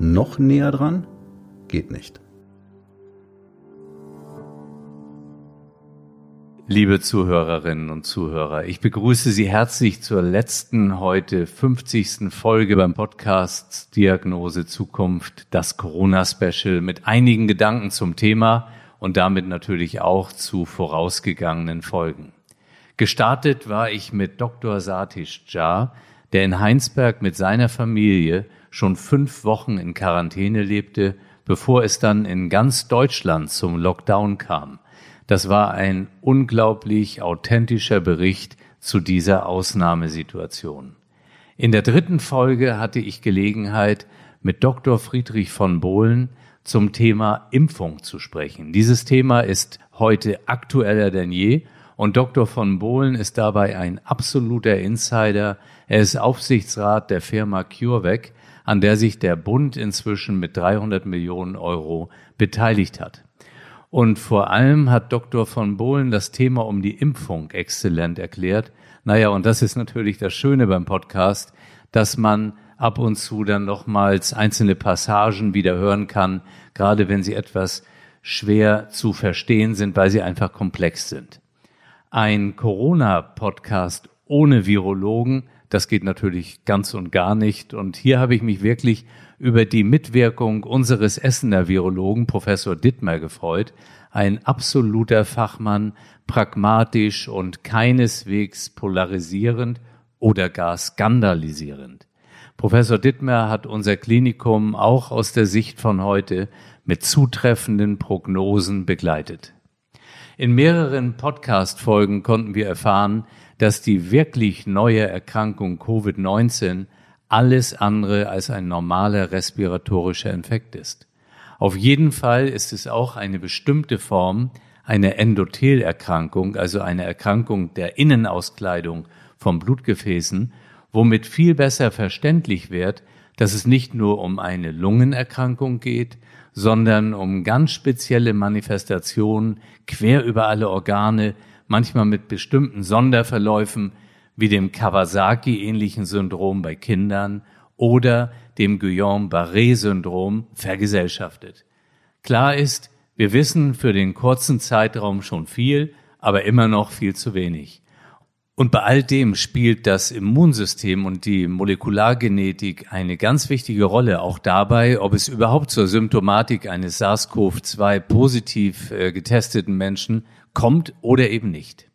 Noch näher dran? Geht nicht. Liebe Zuhörerinnen und Zuhörer, ich begrüße Sie herzlich zur letzten heute 50. Folge beim Podcast Diagnose Zukunft, das Corona-Special mit einigen Gedanken zum Thema und damit natürlich auch zu vorausgegangenen Folgen. Gestartet war ich mit Dr. Satish Jha, der in Heinsberg mit seiner Familie schon fünf Wochen in Quarantäne lebte, bevor es dann in ganz Deutschland zum Lockdown kam. Das war ein unglaublich authentischer Bericht zu dieser Ausnahmesituation. In der dritten Folge hatte ich Gelegenheit, mit Dr. Friedrich von Bohlen zum Thema Impfung zu sprechen. Dieses Thema ist heute aktueller denn je und Dr. von Bohlen ist dabei ein absoluter Insider. Er ist Aufsichtsrat der Firma CureVac, an der sich der Bund inzwischen mit 300 Millionen Euro beteiligt hat. Und vor allem hat Dr. von Bohlen das Thema um die Impfung exzellent erklärt. Naja, und das ist natürlich das Schöne beim Podcast, dass man ab und zu dann nochmals einzelne Passagen wieder hören kann, gerade wenn sie etwas schwer zu verstehen sind, weil sie einfach komplex sind. Ein Corona-Podcast ohne Virologen, das geht natürlich ganz und gar nicht. Und hier habe ich mich wirklich über die Mitwirkung unseres Essener Virologen, Professor Dittmer, gefreut. Ein absoluter Fachmann, pragmatisch und keineswegs polarisierend oder gar skandalisierend. Professor Dittmer hat unser Klinikum auch aus der Sicht von heute mit zutreffenden Prognosen begleitet. In mehreren Podcast-Folgen konnten wir erfahren, dass die wirklich neue Erkrankung Covid-19 alles andere als ein normaler respiratorischer Infekt ist. Auf jeden Fall ist es auch eine bestimmte Form einer Endothelerkrankung, also eine Erkrankung der Innenauskleidung von Blutgefäßen, womit viel besser verständlich wird, dass es nicht nur um eine Lungenerkrankung geht, sondern um ganz spezielle Manifestationen quer über alle Organe, manchmal mit bestimmten Sonderverläufen, wie dem Kawasaki-ähnlichen Syndrom bei Kindern oder dem Guillain-Barré-Syndrom vergesellschaftet. Klar ist, wir wissen für den kurzen Zeitraum schon viel, aber immer noch viel zu wenig. Und bei all dem spielt das Immunsystem und die Molekulargenetik eine ganz wichtige Rolle, auch dabei, ob es überhaupt zur Symptomatik eines SARS-CoV-2 positiv äh, getesteten Menschen kommt oder eben nicht.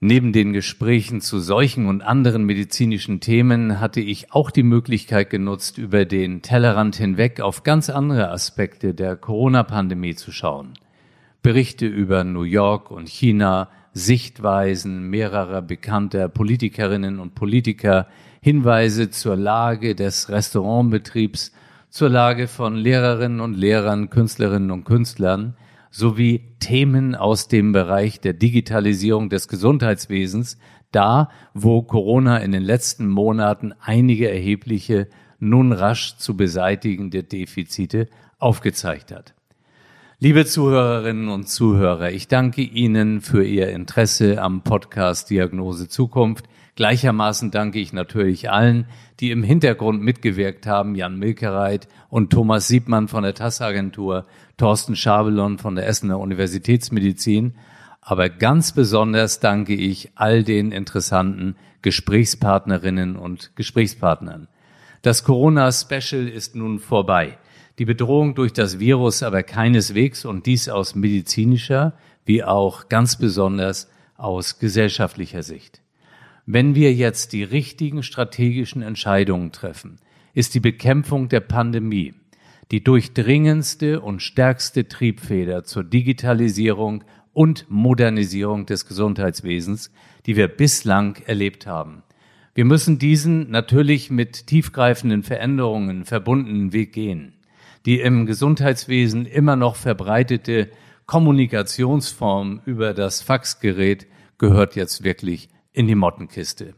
Neben den Gesprächen zu solchen und anderen medizinischen Themen hatte ich auch die Möglichkeit genutzt, über den Tellerrand hinweg auf ganz andere Aspekte der Corona-Pandemie zu schauen. Berichte über New York und China, Sichtweisen mehrerer bekannter Politikerinnen und Politiker, Hinweise zur Lage des Restaurantbetriebs, zur Lage von Lehrerinnen und Lehrern, Künstlerinnen und Künstlern, sowie Themen aus dem Bereich der Digitalisierung des Gesundheitswesens, da wo Corona in den letzten Monaten einige erhebliche, nun rasch zu beseitigende Defizite aufgezeigt hat. Liebe Zuhörerinnen und Zuhörer, ich danke Ihnen für Ihr Interesse am Podcast Diagnose Zukunft. Gleichermaßen danke ich natürlich allen, die im Hintergrund mitgewirkt haben, Jan Milkereit und Thomas Siebmann von der TAS-Agentur, Thorsten Schabelon von der Essener Universitätsmedizin. Aber ganz besonders danke ich all den interessanten Gesprächspartnerinnen und Gesprächspartnern. Das Corona-Special ist nun vorbei. Die Bedrohung durch das Virus aber keineswegs und dies aus medizinischer wie auch ganz besonders aus gesellschaftlicher Sicht. Wenn wir jetzt die richtigen strategischen Entscheidungen treffen, ist die Bekämpfung der Pandemie die durchdringendste und stärkste Triebfeder zur Digitalisierung und Modernisierung des Gesundheitswesens, die wir bislang erlebt haben. Wir müssen diesen natürlich mit tiefgreifenden Veränderungen verbundenen Weg gehen. Die im Gesundheitswesen immer noch verbreitete Kommunikationsform über das Faxgerät gehört jetzt wirklich in die Mottenkiste.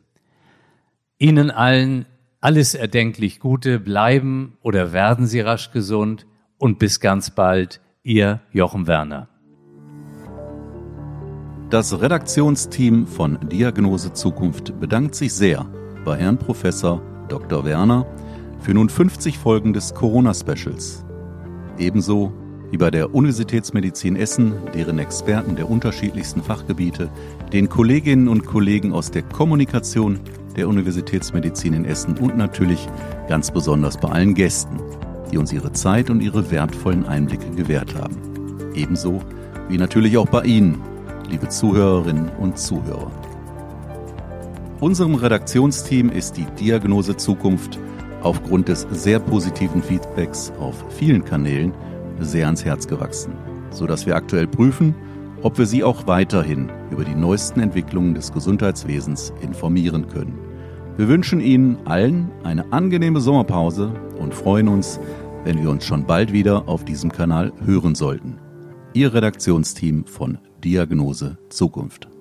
Ihnen allen alles erdenklich Gute, bleiben oder werden Sie rasch gesund und bis ganz bald, Ihr Jochen Werner. Das Redaktionsteam von Diagnose Zukunft bedankt sich sehr bei Herrn Professor Dr. Werner für nun 50 Folgen des Corona-Specials. Ebenso wie bei der Universitätsmedizin Essen, deren Experten der unterschiedlichsten Fachgebiete, den Kolleginnen und Kollegen aus der Kommunikation der Universitätsmedizin in Essen und natürlich ganz besonders bei allen Gästen, die uns ihre Zeit und ihre wertvollen Einblicke gewährt haben. Ebenso wie natürlich auch bei Ihnen, liebe Zuhörerinnen und Zuhörer. Unserem Redaktionsteam ist die Diagnose Zukunft aufgrund des sehr positiven Feedbacks auf vielen Kanälen sehr ans Herz gewachsen, sodass wir aktuell prüfen, ob wir Sie auch weiterhin über die neuesten Entwicklungen des Gesundheitswesens informieren können. Wir wünschen Ihnen allen eine angenehme Sommerpause und freuen uns, wenn wir uns schon bald wieder auf diesem Kanal hören sollten. Ihr Redaktionsteam von Diagnose Zukunft.